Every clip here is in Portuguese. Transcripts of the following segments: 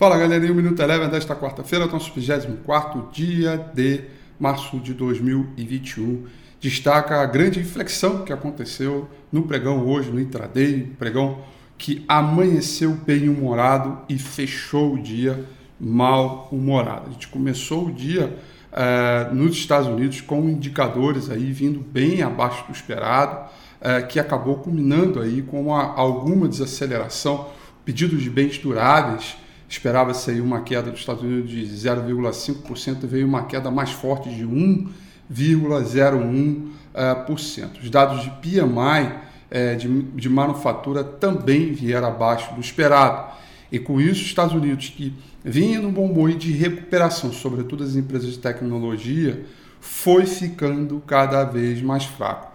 Fala galerinha, o Minuto Eleven desta quarta-feira, nosso 24 dia de março de 2021. Destaca a grande inflexão que aconteceu no pregão hoje, no intraday, pregão que amanheceu bem-humorado e fechou o dia mal-humorado. A gente começou o dia eh, nos Estados Unidos com indicadores aí vindo bem abaixo do esperado, eh, que acabou culminando aí com uma, alguma desaceleração, pedidos de bens duráveis Esperava-se uma queda dos Estados Unidos de 0,5%, veio uma queda mais forte de 1,01%. Os dados de PMI é, de, de manufatura também vieram abaixo do esperado. E com isso, os Estados Unidos, que vinha no bom boi de recuperação, sobretudo as empresas de tecnologia, foi ficando cada vez mais fraco.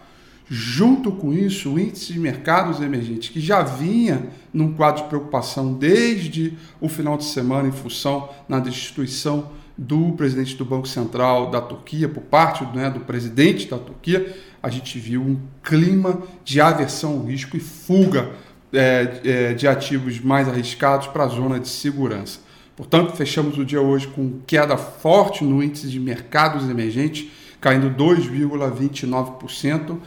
Junto com isso, o índice de mercados emergentes, que já vinha num quadro de preocupação desde o final de semana, em função na destituição do presidente do Banco Central da Turquia, por parte né, do presidente da Turquia, a gente viu um clima de aversão ao risco e fuga é, é, de ativos mais arriscados para a zona de segurança. Portanto, fechamos o dia hoje com queda forte no índice de mercados emergentes, caindo 2,29%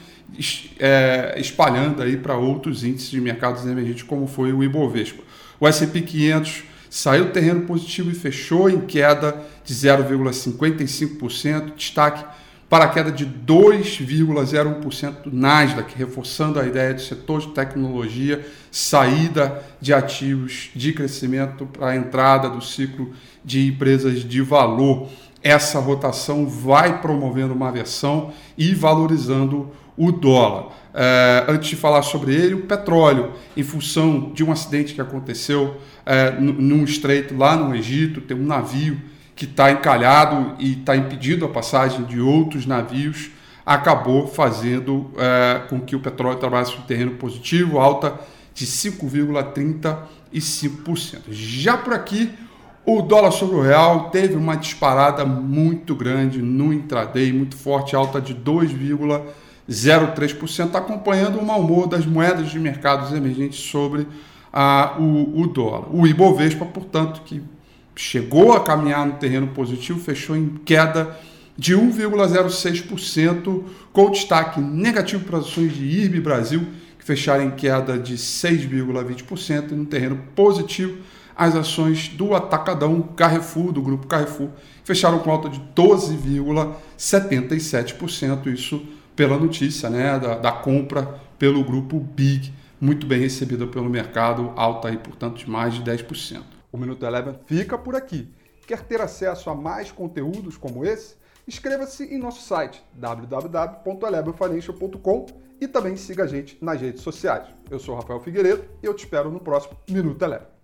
é, espalhando aí para outros índices de mercados emergentes, como foi o Ibovespa. O S&P 500 saiu terreno positivo e fechou em queda de 0,55%, destaque para a queda de 2,01% do Nasdaq, reforçando a ideia de setor de tecnologia, saída de ativos de crescimento para a entrada do ciclo de empresas de valor. Essa rotação vai promovendo uma aversão e valorizando o dólar. É, antes de falar sobre ele, o petróleo, em função de um acidente que aconteceu é, num estreito lá no Egito, tem um navio que está encalhado e está impedindo a passagem de outros navios, acabou fazendo é, com que o petróleo trabalhasse no terreno positivo, alta de 5,35%. Já por aqui, o dólar sobre o real teve uma disparada muito grande no intraday, muito forte, alta de 2,5%. 0,3%, acompanhando o mau humor das moedas de mercados emergentes sobre ah, o, o dólar. O Ibovespa, portanto, que chegou a caminhar no terreno positivo, fechou em queda de 1,06%, com destaque negativo para as ações de IRB Brasil, que fecharam em queda de 6,20%, e no terreno positivo as ações do Atacadão Carrefour, do grupo Carrefour, fecharam com alta de 12,77%, isso pela notícia né, da, da compra pelo grupo Big, muito bem recebida pelo mercado, alta aí, portanto, de mais de 10%. O Minuto Eleven fica por aqui. Quer ter acesso a mais conteúdos como esse? Inscreva-se em nosso site www.elevenfinancial.com e também siga a gente nas redes sociais. Eu sou Rafael Figueiredo e eu te espero no próximo Minuto Eleven.